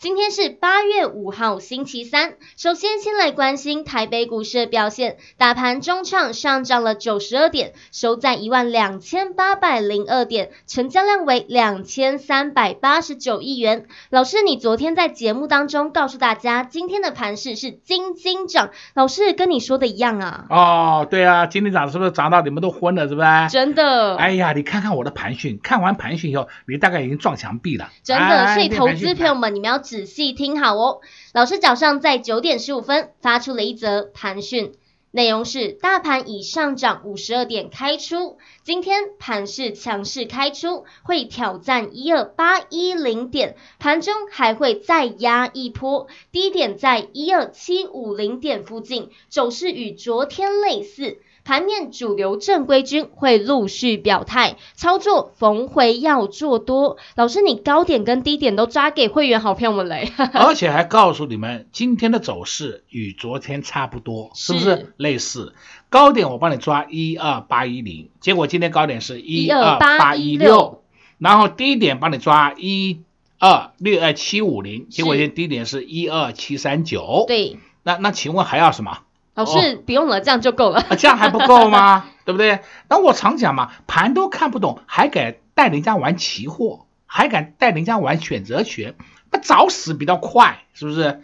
今天是八月五号，星期三。首先，先来关心台北股市的表现。大盘中场上涨了九十二点，收在一万两千八百零二点，成交量为两千三百八十九亿元。老师，你昨天在节目当中告诉大家，今天的盘势是金金涨。老师跟你说的一样啊？哦，对啊，今天涨是不是涨到你们都昏了，是不是？真的。哎呀，你看看我的盘讯，看完盘讯以后，你大概已经撞墙壁了。真的，哎、所以投资朋友们，你们要。仔细听好哦，老师早上在九点十五分发出了一则盘讯，内容是大盘已上涨五十二点开出，今天盘势强势开出，会挑战一二八一零点，盘中还会再压一波，低点在一二七五零点附近，走势与昨天类似。盘面主流正规军会陆续表态，操作逢回要做多。老师，你高点跟低点都抓给会员好朋友们嘞，而且还告诉你们今天的走势与昨天差不多，是不是类似？高点我帮你抓一二八一零，结果今天高点是一二八一六，然后低点帮你抓一二六二七五零，结果今天低点是一二七三九。对，那那请问还要什么？老师，不用了，哦、这样就够了。这样还不够吗？对不对？那我常讲嘛，盘都看不懂，还敢带人家玩期货，还敢带人家玩选择权，那早死比较快，是不是？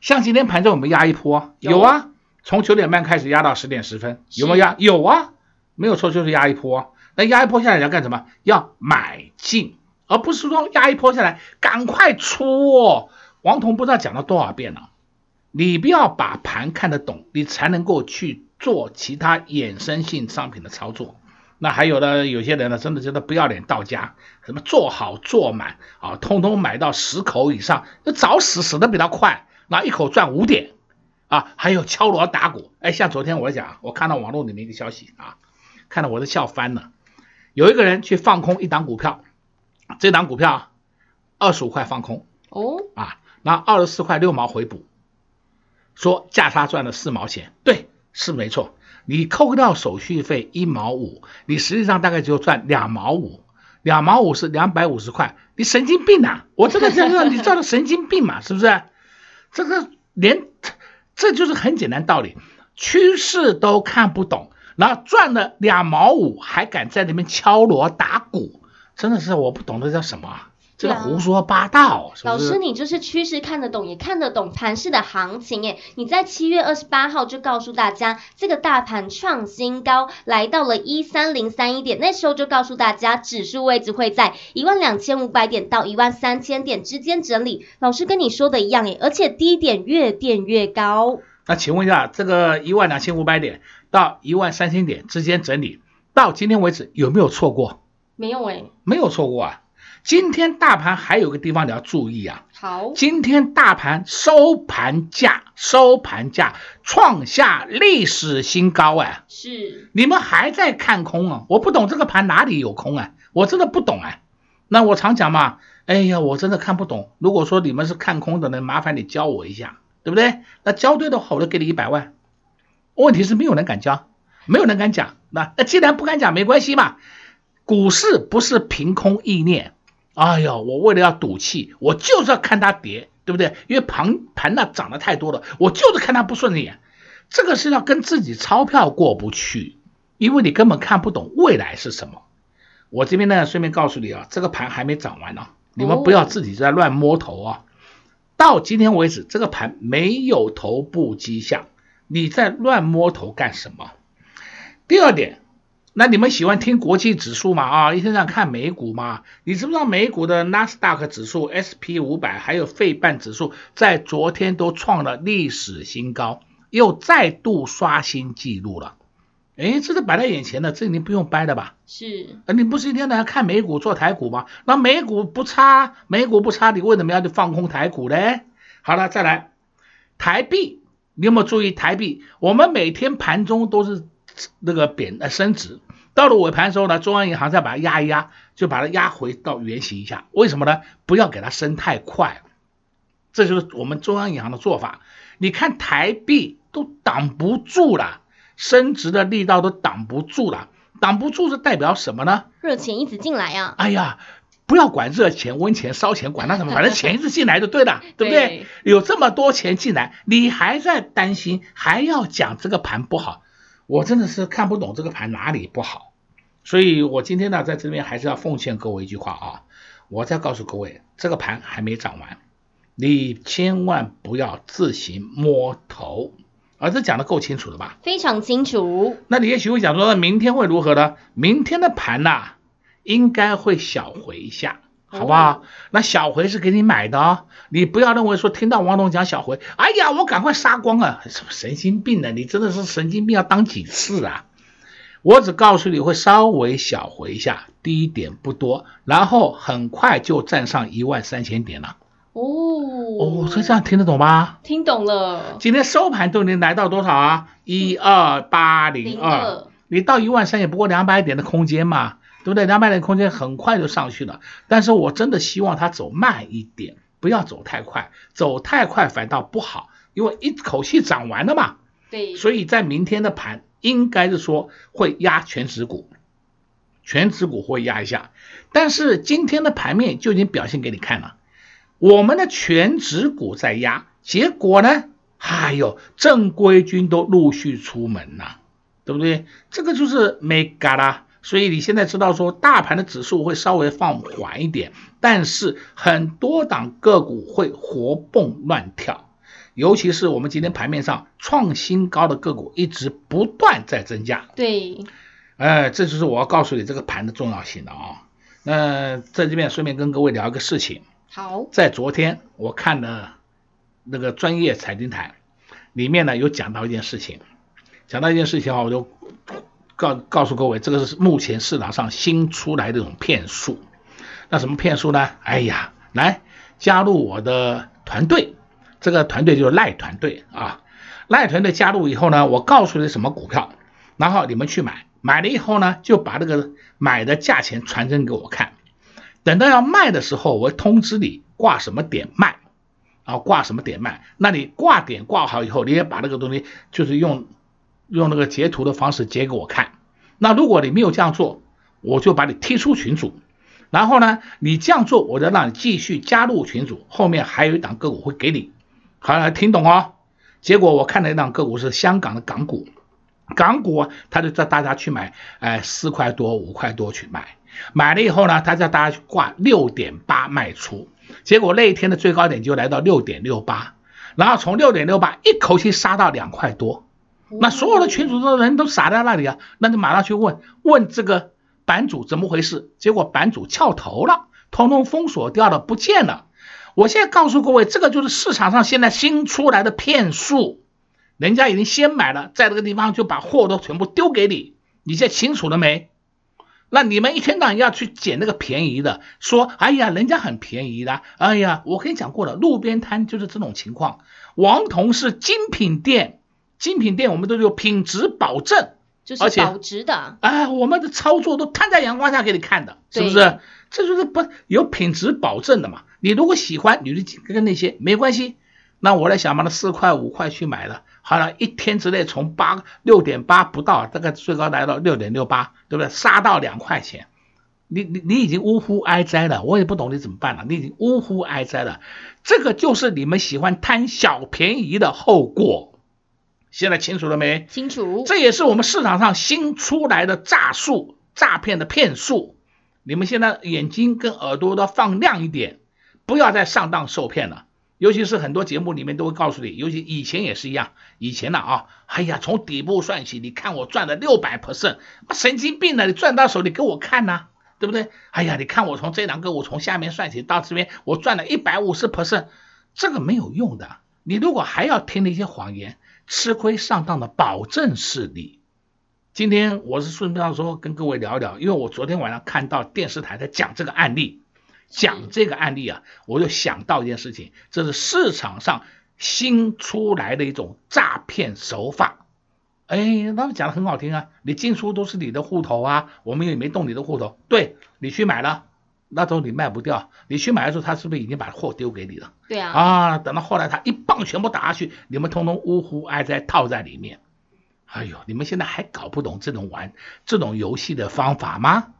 像今天盘中有没有压一波？有啊，从九点半开始压到十点十分，有没有压？有啊，没有错，就是压一波。那压一波下来要干什么？要买进，而不是说压一波下来赶快出哦。王彤不知道讲了多少遍了。你不要把盘看得懂，你才能够去做其他衍生性商品的操作。那还有的有些人呢，真的觉得不要脸到家，什么做好做满啊，通通买到十口以上，就早死死的比他快，那一口赚五点啊。还有敲锣打鼓，哎，像昨天我讲，我看到网络里面一个消息啊，看到我都笑翻了。有一个人去放空一档股票，这档股票二十五块放空哦啊，那二十四块六毛回补。说价差赚了四毛钱，对，是没错。你扣掉手续费一毛五，你实际上大概就赚两毛五，两毛五是两百五十块。你神经病啊！我这个叫做你叫的神经病嘛，是不是？这个连这就是很简单道理，趋势都看不懂，然后赚了两毛五还敢在那边敲锣打鼓，真的是我不懂这叫什么？这个胡说八道，是是？老师，你就是趋势看得懂，也看得懂盘市的行情诶。你在七月二十八号就告诉大家，这个大盘创新高，来到了一三零三一点，那时候就告诉大家，指数位置会在一万两千五百点到一万三千点之间整理。老师跟你说的一样诶，而且低点越垫越高。那请问一下，这个一万两千五百点到一万三千点之间整理，到今天为止有没有错过？没有诶，没有错过啊。今天大盘还有个地方你要注意啊！好，今天大盘收盘价收盘价创下历史新高哎！是，你们还在看空啊？我不懂这个盘哪里有空啊？我真的不懂哎！那我常讲嘛，哎呀，我真的看不懂。如果说你们是看空的呢，麻烦你教我一下，对不对？那教对的话，我就给你一百万。问题是没有人敢教，没有人敢讲。那那既然不敢讲，没关系嘛。股市不是凭空意念。哎呀，我为了要赌气，我就是要看它跌，对不对？因为盘盘那涨得太多了，我就是看它不顺眼。这个是要跟自己钞票过不去，因为你根本看不懂未来是什么。我这边呢，顺便告诉你啊，这个盘还没涨完呢，你们不要自己在乱摸头啊。到今天为止，这个盘没有头部迹象，你在乱摸头干什么？第二点。那你们喜欢听国际指数吗？啊，一天上看美股吗？你知不知道美股的纳斯达克指数、SP 五百还有费半指数在昨天都创了历史新高，又再度刷新纪录了。哎，这是摆在眼前的，这你不用掰的吧？是。你不是一天到晚看美股做台股吗？那美股不差，美股不差，你为什么要去放空台股嘞？好了，再来台币，你有没有注意台币？我们每天盘中都是那个贬呃升值，到了尾盘的时候呢，中央银行再把它压一压，就把它压回到原形一下。为什么呢？不要给它升太快，这就是我们中央银行的做法。你看台币都挡不住了。升值的力道都挡不住了，挡不住是代表什么呢？热钱一直进来呀！哎呀，不要管热钱、温钱、烧钱，管它什么，反正钱一直进来就对了，对不对？有这么多钱进来，你还在担心，还要讲这个盘不好，我真的是看不懂这个盘哪里不好。所以我今天呢，在这边还是要奉劝各位一句话啊，我再告诉各位，这个盘还没涨完，你千万不要自行摸头。啊，这讲的够清楚了吧？非常清楚。那你也许会讲说，那明天会如何呢？明天的盘呐、啊，应该会小回一下，好不好？哦、那小回是给你买的哦，你不要认为说听到王总讲小回，哎呀，我赶快杀光啊！神经病呢？你真的是神经病，要当几次啊？我只告诉你会稍微小回一下，低点不多，然后很快就站上一万三千点了。哦哦，所以这样听得懂吗？听懂了。今天收盘都已经来到多少啊？一二八零二，你到一万三也不过两百点的空间嘛，对不对？两百点的空间很快就上去了。但是我真的希望它走慢一点，不要走太快，走太快反倒不好，因为一口气涨完了嘛。对。所以在明天的盘应该是说会压全指股，全指股会压一下，但是今天的盘面就已经表现给你看了。我们的全指股在压，结果呢？哎呦正规军都陆续出门了，对不对？这个就是没嘎啦。所以你现在知道说，大盘的指数会稍微放缓一点，但是很多档个股会活蹦乱跳，尤其是我们今天盘面上创新高的个股一直不断在增加。对，哎，这就是我要告诉你这个盘的重要性的啊。那在这边顺便跟各位聊一个事情。好，在昨天我看了那个专业财经台里面呢，有讲到一件事情，讲到一件事情啊，我就告告诉各位，这个是目前市场上新出来的一种骗术。那什么骗术呢？哎呀，来加入我的团队，这个团队就是赖团队啊，赖团队加入以后呢，我告诉你什么股票，然后你们去买，买了以后呢，就把这个买的价钱传真给我看。等到要卖的时候，我通知你挂什么点卖，啊，挂什么点卖。那你挂点挂好以后，你也把那个东西就是用用那个截图的方式截给我看。那如果你没有这样做，我就把你踢出群组。然后呢，你这样做，我就让你继续加入群组。后面还有一档个股会给你，好，来听懂哦。结果我看了一档个股是香港的港股，港股他就叫大家去买，哎，四块多五块多去买。买了以后呢，他叫大家去挂六点八卖出，结果那一天的最高点就来到六点六八，然后从六点六八一口气杀到两块多，那所有的群主的人都傻在那里啊，那就马上去问问这个版主怎么回事，结果版主翘头了，通通封锁掉了，不见了。我现在告诉各位，这个就是市场上现在新出来的骗术，人家已经先买了，在这个地方就把货都全部丢给你，你现在清楚了没？那你们一天到晚要去捡那个便宜的，说，哎呀，人家很便宜的，哎呀，我跟你讲过了，路边摊就是这种情况。王彤是精品店，精品店我们都有品质保证，就是保值的。哎，我们的操作都摊在阳光下给你看的，是不是？这就是不有品质保证的嘛。你如果喜欢，你就跟那些没关系。那我来想把那四块五块去买了。好了，一天之内从八六点八不到，大概最高来到六点六八，对不对？杀到两块钱，你你你已经呜呼哀哉了，我也不懂你怎么办了，你已经呜呼哀哉了，这个就是你们喜欢贪小便宜的后果。现在清楚了没？清楚。这也是我们市场上新出来的诈术、诈骗的骗术，你们现在眼睛跟耳朵都要放亮一点，不要再上当受骗了。尤其是很多节目里面都会告诉你，尤其以前也是一样，以前呢啊，哎呀，从底部算起，你看我赚了六百 percent，神经病呢，你赚到手你给我看呐、啊，对不对？哎呀，你看我从这两个我从下面算起到这边，我赚了一百五十 percent，这个没有用的。你如果还要听那些谎言，吃亏上当的保证是你。今天我是顺便说跟各位聊一聊，因为我昨天晚上看到电视台在讲这个案例，讲这个案例啊，我就想到一件事情，这是市场上新出来的一种诈骗手法。哎，他们讲的很好听啊，你进出都是你的户头啊，我们也没动你的户头，对，你去买了。那时候你卖不掉，你去买的时候，他是不是已经把货丢给你了？对啊。啊，等到后来他一棒全部打下去，你们通通呜呼哀哉套在里面。哎呦，你们现在还搞不懂这种玩这种游戏的方法吗？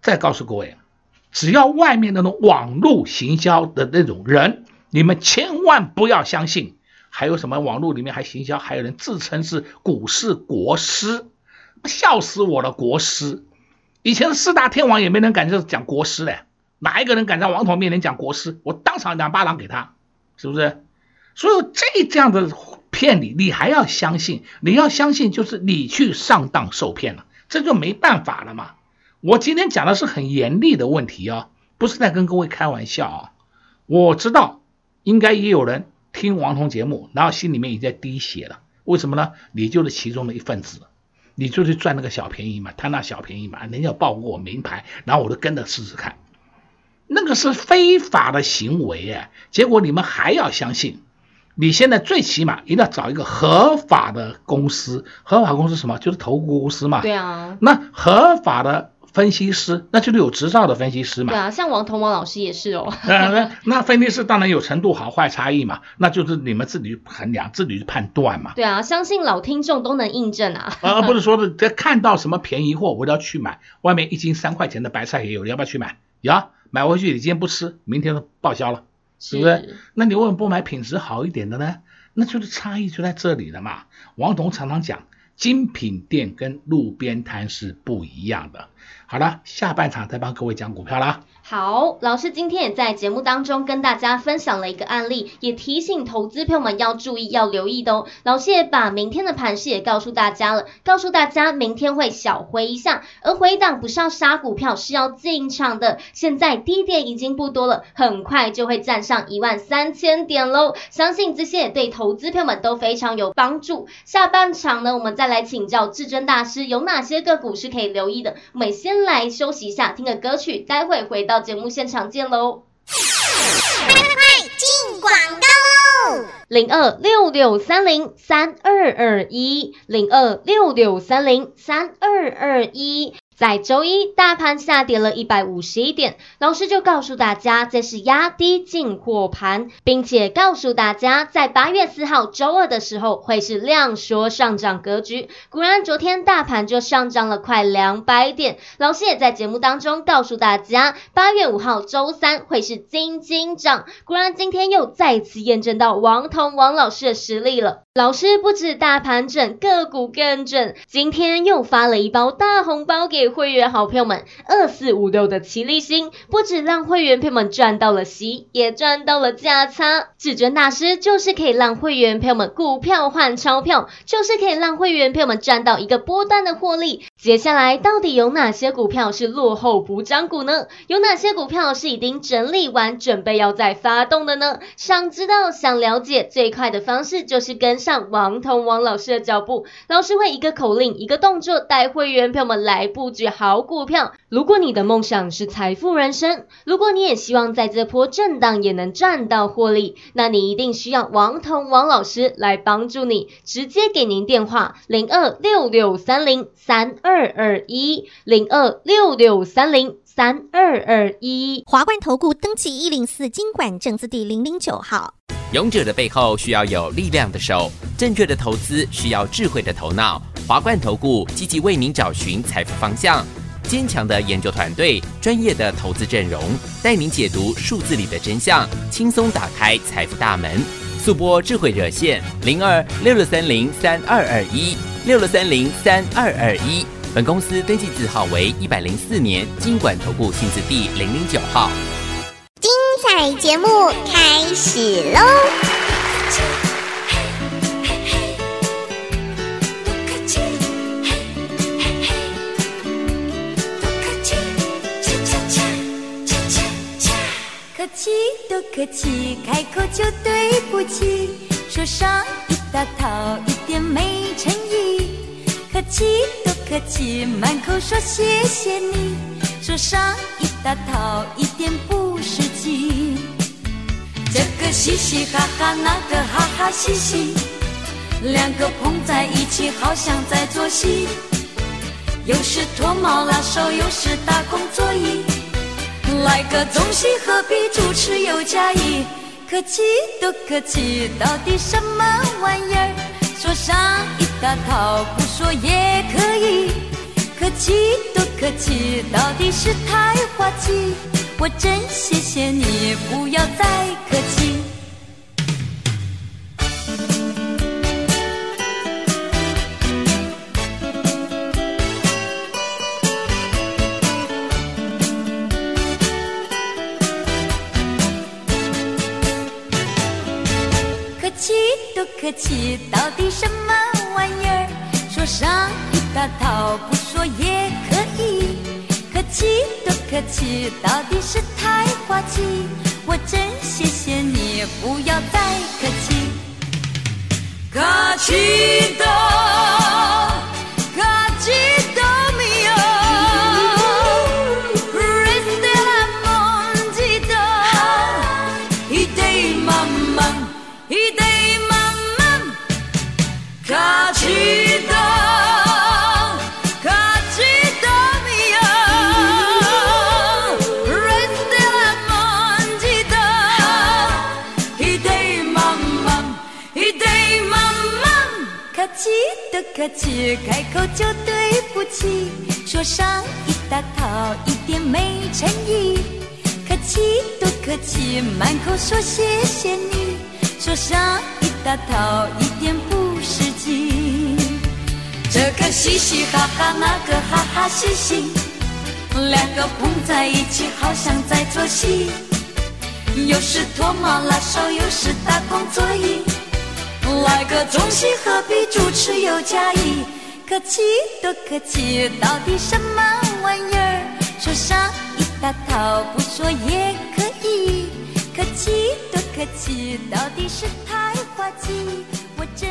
再告诉各位，只要外面那种网络行销的那种人，你们千万不要相信。还有什么网络里面还行销，还有人自称是股市国师，笑死我了，国师。以前的四大天王也没人敢就是讲国师嘞，哪一个人敢在王彤面前讲国师？我当场两巴掌给他，是不是？所以这这样的骗你，你还要相信？你要相信就是你去上当受骗了，这就没办法了嘛。我今天讲的是很严厉的问题啊，不是在跟各位开玩笑啊。我知道应该也有人听王彤节目，然后心里面已经在滴血了。为什么呢？你就是其中的一份子。你就去赚那个小便宜嘛，贪那小便宜嘛，人家报过我名牌，然后我就跟着试试看，那个是非法的行为哎，结果你们还要相信，你现在最起码一定要找一个合法的公司，合法公司什么？就是投顾公司嘛。对啊。那合法的。分析师，那就是有执照的分析师嘛。对啊，像王彤王老师也是哦。那 那分析师当然有程度好坏差异嘛，那就是你们自己去衡量，自己去判断嘛。对啊，相信老听众都能印证啊。而不是说的，这看到什么便宜货，我都要去买。外面一斤三块钱的白菜也有，你要不要去买？呀，买回去你今天不吃，明天都报销了，是不是？是那你为什么不买品质好一点的呢？那就是差异就在这里了嘛。王彤常常讲。精品店跟路边摊是不一样的。好了，下半场再帮各位讲股票啦。好，老师今天也在节目当中跟大家分享了一个案例，也提醒投资朋友们要注意、要留意的哦。老师也把明天的盘势也告诉大家了，告诉大家明天会小回一下，而回档不是要杀股票，是要进场的。现在低点已经不多了，很快就会站上一万三千点喽。相信这些也对投资朋友们都非常有帮助。下半场呢，我们再来请教至尊大师有哪些个股是可以留意的。我们先来休息一下，听个歌曲，待会回到。到节目现场见喽！快快快进广告喽！零二六六三零三二二一，零二六六三零三二二一。在周一，大盘下跌了一百五十一点，老师就告诉大家这是压低进货盘，并且告诉大家在八月四号周二的时候会是量缩上涨格局。果然，昨天大盘就上涨了快两百点。老师也在节目当中告诉大家，八月五号周三会是金金涨。果然，今天又再次验证到王彤王老师的实力了。老师不止大盘准，个股更准，今天又发了一包大红包给。会员好朋友们，二四五六的齐力新不止让会员朋友们赚到了息，也赚到了价差。至尊大师就是可以让会员朋友们股票换钞票，就是可以让会员朋友们赚到一个波段的获利。接下来到底有哪些股票是落后补涨股呢？有哪些股票是已经整理完，准备要再发动的呢？想知道、想了解，最快的方式就是跟上王彤王老师的脚步，老师会一个口令、一个动作带会员朋友们来布局好股票。如果你的梦想是财富人生，如果你也希望在这波震荡也能赚到获利，那你一定需要王彤王老师来帮助你。直接给您电话：零二六六三零三二二一零二六六三零三二二一。华冠投顾登记一零四经管证字第零零九号。勇者的背后需要有力量的手，正确的投资需要智慧的头脑。华冠投顾积极为您找寻财富方向，坚强的研究团队，专业的投资阵容，带您解读数字里的真相，轻松打开财富大门。速播智慧热线零二六六三零三二二一六六三零三二二一。本公司登记字号为一百零四年金管投顾新字第零零九号。精彩节目开始喽！客气多客气，开口就对不起，说上一大套一点没诚意，客气多客气，满口说谢谢你，说上一大套一点不实际。这个嘻嘻哈哈，那个哈哈嘻嘻，两个碰在一起，好像在做戏。有时脱毛拉手，有时打工作揖，来个东西何必，主持有加一。客气多客气，到底什么玩意儿？说上一大套，不说也可以。客气多客气，到底是太滑稽。我真谢谢你，不要再客气。客气到底什么玩意儿？说上一大套，不说也可以。客气多客气，到底是太滑稽。我真谢谢你，不要再客气。客气的。客气，开口就对不起，说上一大套一点没诚意。客气多客气，满口说谢谢你，说上一大套一点不实际。这个嘻嘻哈哈，那个哈哈嘻嘻，两个碰在一起，好像在做戏。有时脱毛拉手，有时打工作揖。来个中西何必，主持有加一，客气多客气，到底什么玩意儿？说上一大套，不说也可以。客气多客气，到底是太滑稽。我真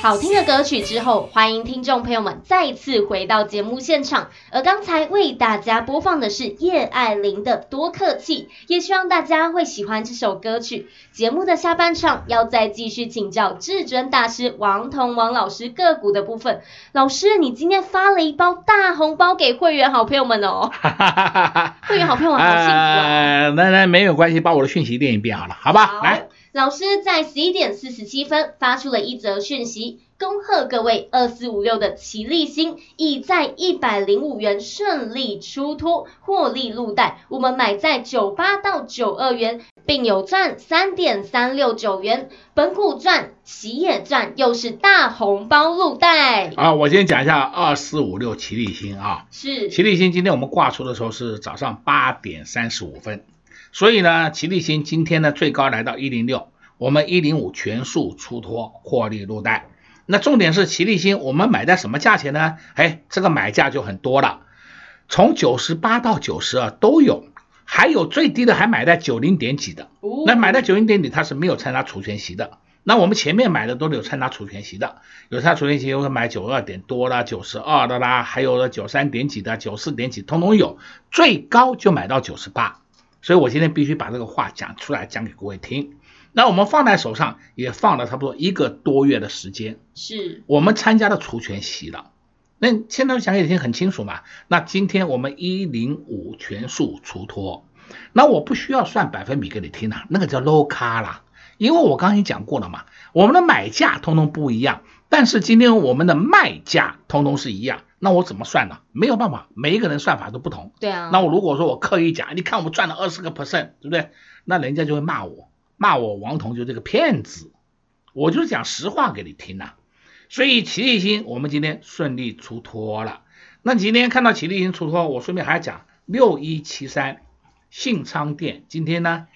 好听的歌曲之后，欢迎听众朋友们再次回到节目现场。而刚才为大家播放的是叶爱玲的《多客气》，也希望大家会喜欢这首歌曲。节目的下半场要再继续请教至尊大师王彤王老师个股的部分。老师，你今天发了一包大红包给会员好朋友们哦，会员好朋友们好幸福啊！那那没有关系，把我的讯息念一遍好了，好吧？好来。老师在十一点四十七分发出了一则讯息，恭贺各位二四五六的齐力新已在一百零五元顺利出脱，获利入袋。我们买在九八到九二元，并有赚三点三六九元，本股赚，喜也赚，又是大红包入袋。啊，我先讲一下二四五六齐力新啊，是齐力新，今天我们挂出的时候是早上八点三十五分。所以呢，奇力新今天呢最高来到一零六，我们一零五全数出脱获利入袋。那重点是奇力新，我们买在什么价钱呢？哎，这个买价就很多了，从九十八到九十二都有，还有最低的还买在九零点几的。那买在九零点几它是没有参加除权息的。那我们前面买的都是有参加除权息的，有参加除权息，有的买九二点多啦、九十二的啦，还有九三点几的、九四点几，通通有，最高就买到九十八。所以我今天必须把这个话讲出来，讲给各位听。那我们放在手上也放了差不多一个多月的时间，是我们参加了除权息了。那现在讲给你听很清楚嘛。那今天我们一零五全数除脱，那我不需要算百分比给你听了，那个叫 low 卡啦，因为我刚刚已经讲过了嘛，我们的买价通通不一样，但是今天我们的卖价通通是一样。那我怎么算呢？没有办法，每一个人算法都不同。对啊。那我如果说我刻意讲，你看我们赚了二十个 percent，对不对？那人家就会骂我，骂我王彤就这个骗子。我就是讲实话给你听呐、啊。所以齐立新我们今天顺利出脱了。那今天看到齐立新出脱，我顺便还要讲六一七三信昌店今天呢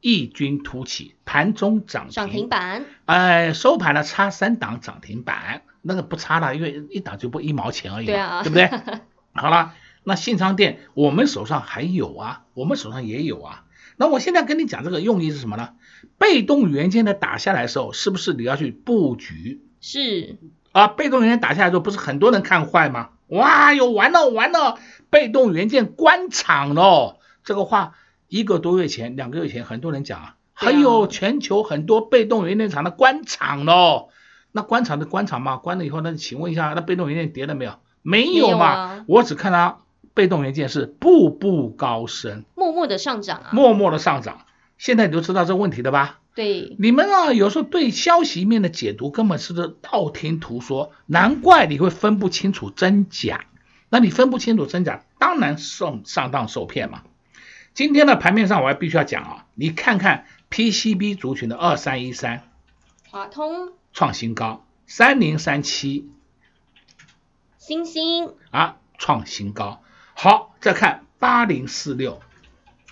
异军突起，盘中涨涨停板，哎，收盘了差三档涨停板。那个不差了，因为一打就不一毛钱而已，对啊，对不对？好了，那信昌店我们手上还有啊，我们手上也有啊。那我现在跟你讲这个用意是什么呢？被动元件的打下来的时候，是不是你要去布局？是啊，被动元件打下来之后，不是很多人看坏吗？哇哟，完了完了，被动元件关厂了。这个话一个多月前、两个月前，很多人讲啊，还有全球很多被动元件厂的关厂了。那观察的观察嘛，关了以后，那请问一下，那被动元件跌了没有？没有嘛？有我只看它被动元件是步步高升，默默的上涨啊，默默的上涨。现在你就知道这问题的吧？对，你们啊，有时候对消息面的解读根本是道听途说，难怪你会分不清楚真假。那你分不清楚真假，当然受上当受骗嘛。今天的盘面上，我还必须要讲啊，你看看 PCB 族群的二三一三，华通创新高，三零三七，星星啊创新高。好，再看八零四六，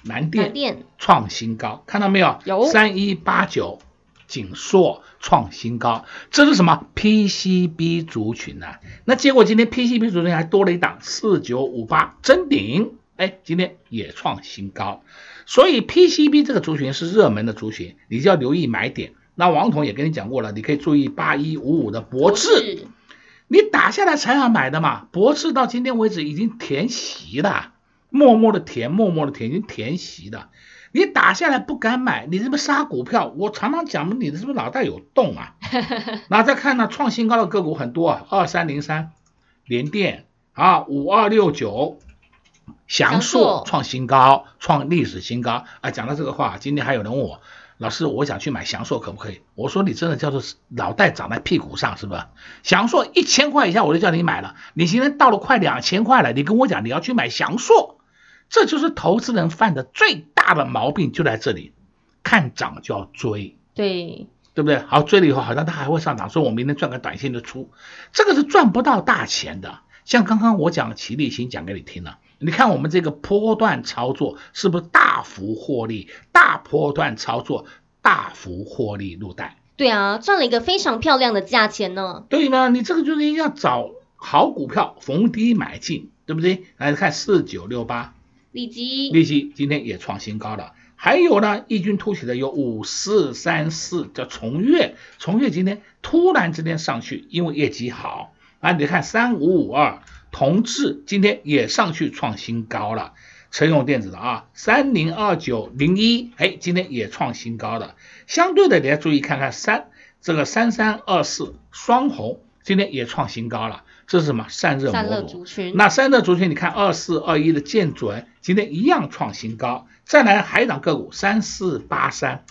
南电，创新高，看到没有？有三一八九，锦硕创新高，这是什么 PCB 族群呢、啊？那结果今天 PCB 族群还多了一档四九五八真顶，哎，今天也创新高。所以 PCB 这个族群是热门的族群，你就要留意买点。那王彤也跟你讲过了，你可以注意八一五五的博智，你打下来才要买的嘛。博智到今天为止已经填席了，默默的填，默默的填，已经填席了。你打下来不敢买，你是不是杀股票？我常常讲，你的是不是脑袋有洞啊？那再看呢，创新高的个股很多啊，二三零三联电啊，五二六九祥硕创新高，创历史新高啊。讲到这个话，今天还有人问我，老师，我想去买祥硕可不可以？我说你真的叫做脑袋长在屁股上是不是？祥硕一千块以下我就叫你买了，你今天到了快两千块了，你跟我讲你要去买祥硕。这就是投资人犯的最大的毛病，就在这里，看涨就要追，对，对不对？好，追了以后好像它还会上涨，所以我明天赚个短线就出，这个是赚不到大钱的。像刚刚我讲齐力新讲给你听了，你看我们这个波段操作是不是大幅获利？大波段操作大幅获利入袋，对啊，赚了一个非常漂亮的价钱呢。对吗？你这个就是要找好股票，逢低买进，对不对？来看四九六八。利基，利基今天也创新高了。还有呢，异军突起的有五四三四，叫崇越，崇越今天突然之间上去，因为业绩好啊。你看三五五二，同志今天也上去创新高了。车用电子的啊，三零二九零一，哎，今天也创新高的。相对的，你要注意看看三这个三三二四双红，今天也创新高了。这是什么散热模组？那散热族群，你看二四二一的建准今天一样创新高。再来海港个股三四八三，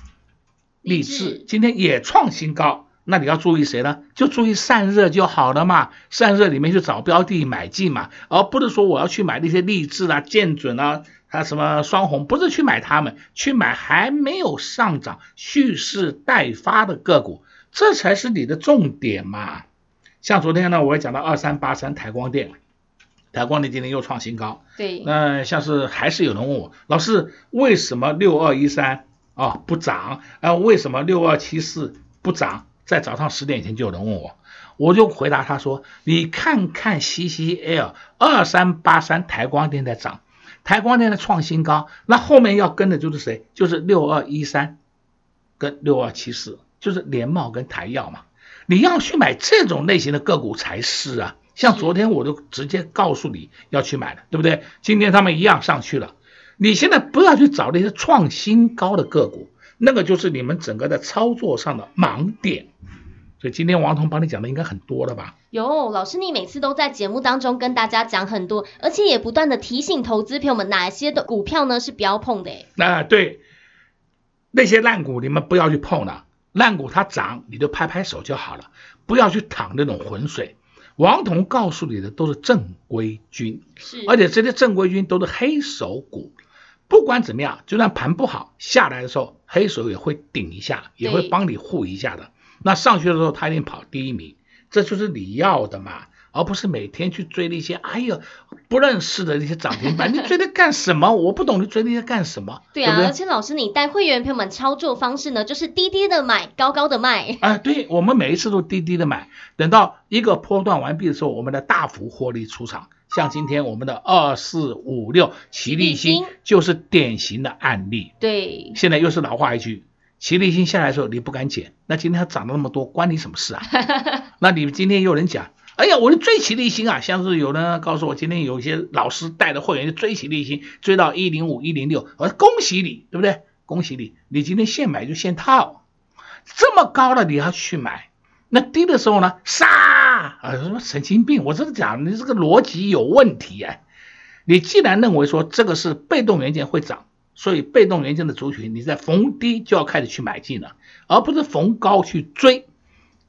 立志今天也创新高。那你要注意谁呢？就注意散热就好了嘛。散热里面去找标的买进嘛，而不是说我要去买那些励志啊、建准啊、还有什么双红，不是去买他们，去买还没有上涨、蓄势待发的个股，这才是你的重点嘛。像昨天呢，我也讲到二三八三台光电，台光电今天又创新高。对。那像是还是有人问我，老师为什么六二一三啊不涨？啊为什么六二七四不涨？在早上十点以前就有人问我，我就回答他说，你看看 CCL 二三八三台光电在涨，台光电的创新高，那后面要跟的就是谁？就是六二一三跟六二七四，就是联茂跟台药嘛。你要去买这种类型的个股才是啊，像昨天我就直接告诉你要去买了，对不对？今天他们一样上去了。你现在不要去找那些创新高的个股，那个就是你们整个的操作上的盲点。所以今天王彤帮你讲的应该很多了吧？有，老师你每次都在节目当中跟大家讲很多，而且也不断的提醒投资朋友们哪些的股票呢是不要碰的。那对，那些烂股你们不要去碰了。烂股它涨，你就拍拍手就好了，不要去淌那种浑水。王彤告诉你的都是正规军，是，而且这些正规军都是黑手股。不管怎么样，就算盘不好下来的时候，黑手也会顶一下，也会帮你护一下的。那上去的时候，他一定跑第一名，这就是你要的嘛。而不是每天去追那些哎呦不认识的那些涨停板，你追它干什么？我不懂你追那些干什么？对啊，对对，而且老师你带会员朋友们操作方式呢，就是低低的买，高高的卖。哎，对，我们每一次都低低的买，等到一个波段完毕的时候，我们的大幅获利出场，像今天我们的二四五六齐力新就是典型的案例。对，现在又是老话一句，齐力新下来的时候你不敢减，那今天它涨了那么多，关你什么事啊？那你今天又有人讲，哎呀，我就追起力新啊，像是有人告诉我，今天有一些老师带着会员就追起力新，追到一零五一零六，我说恭喜你，对不对？恭喜你，你今天现买就现套，这么高了你要去买。那低的时候呢？杀啊！什么神经病？我这是讲你这个逻辑有问题啊！你既然认为说这个是被动元件会涨，所以被动元件的族群你在逢低就要开始去买进了，而不是逢高去追。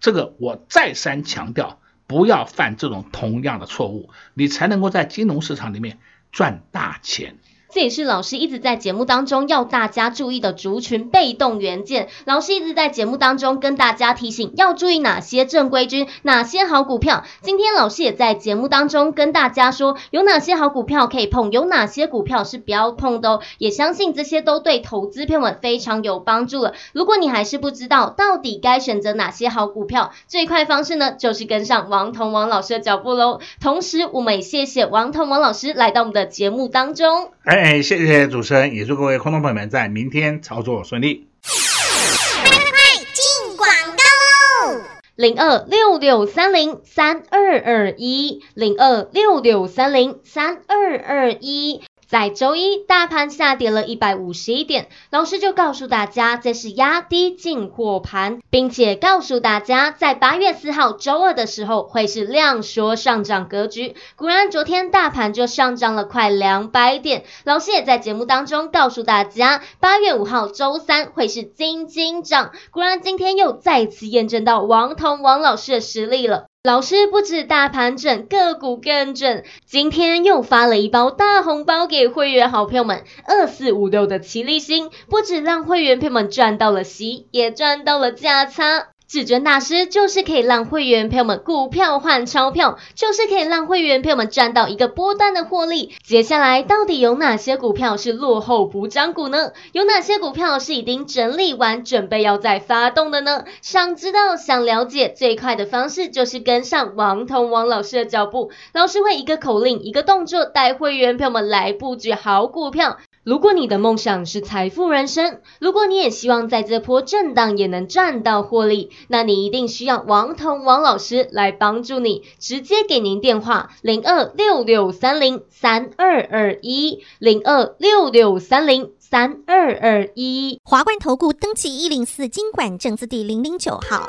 这个我再三强调，不要犯这种同样的错误，你才能够在金融市场里面赚大钱。这也是老师一直在节目当中要大家注意的族群被动元件。老师一直在节目当中跟大家提醒要注意哪些正规军，哪些好股票。今天老师也在节目当中跟大家说，有哪些好股票可以碰，有哪些股票是不要碰的哦。也相信这些都对投资朋友们非常有帮助了。如果你还是不知道到底该选择哪些好股票，最快方式呢，就是跟上王彤王老师的脚步喽。同时，我们也谢谢王彤王老师来到我们的节目当中。哎，谢谢主持人，也祝各位观众朋友们在明天操作顺利。快快快，进广告喽！零二六六三零三二二一，零二六六三零三二二一。在周一，大盘下跌了一百五十一点，老师就告诉大家这是压低进货盘，并且告诉大家在八月四号周二的时候会是量缩上涨格局。果然，昨天大盘就上涨了快两百点。老师也在节目当中告诉大家，八月五号周三会是金金涨。果然，今天又再次验证到王彤王老师的实力了。老师不止大盘整，个股更整。今天又发了一包大红包给会员好朋友们，二四五六的齐力星，不止让会员朋友们赚到了息，也赚到了价差。至尊大师就是可以让会员朋友们股票换钞票，就是可以让会员朋友们赚到一个波段的获利。接下来到底有哪些股票是落后补涨股呢？有哪些股票是已经整理完，准备要再发动的呢？想知道、想了解，最快的方式就是跟上王彤王老师的脚步。老师会一个口令、一个动作，带会员朋友们来布局好股票。如果你的梦想是财富人生，如果你也希望在这波震荡也能赚到获利，那你一定需要王彤王老师来帮助你。直接给您电话零二六六三零三二二一零二六六三零三二二一。华冠投顾登记一零四金管证字第零零九号。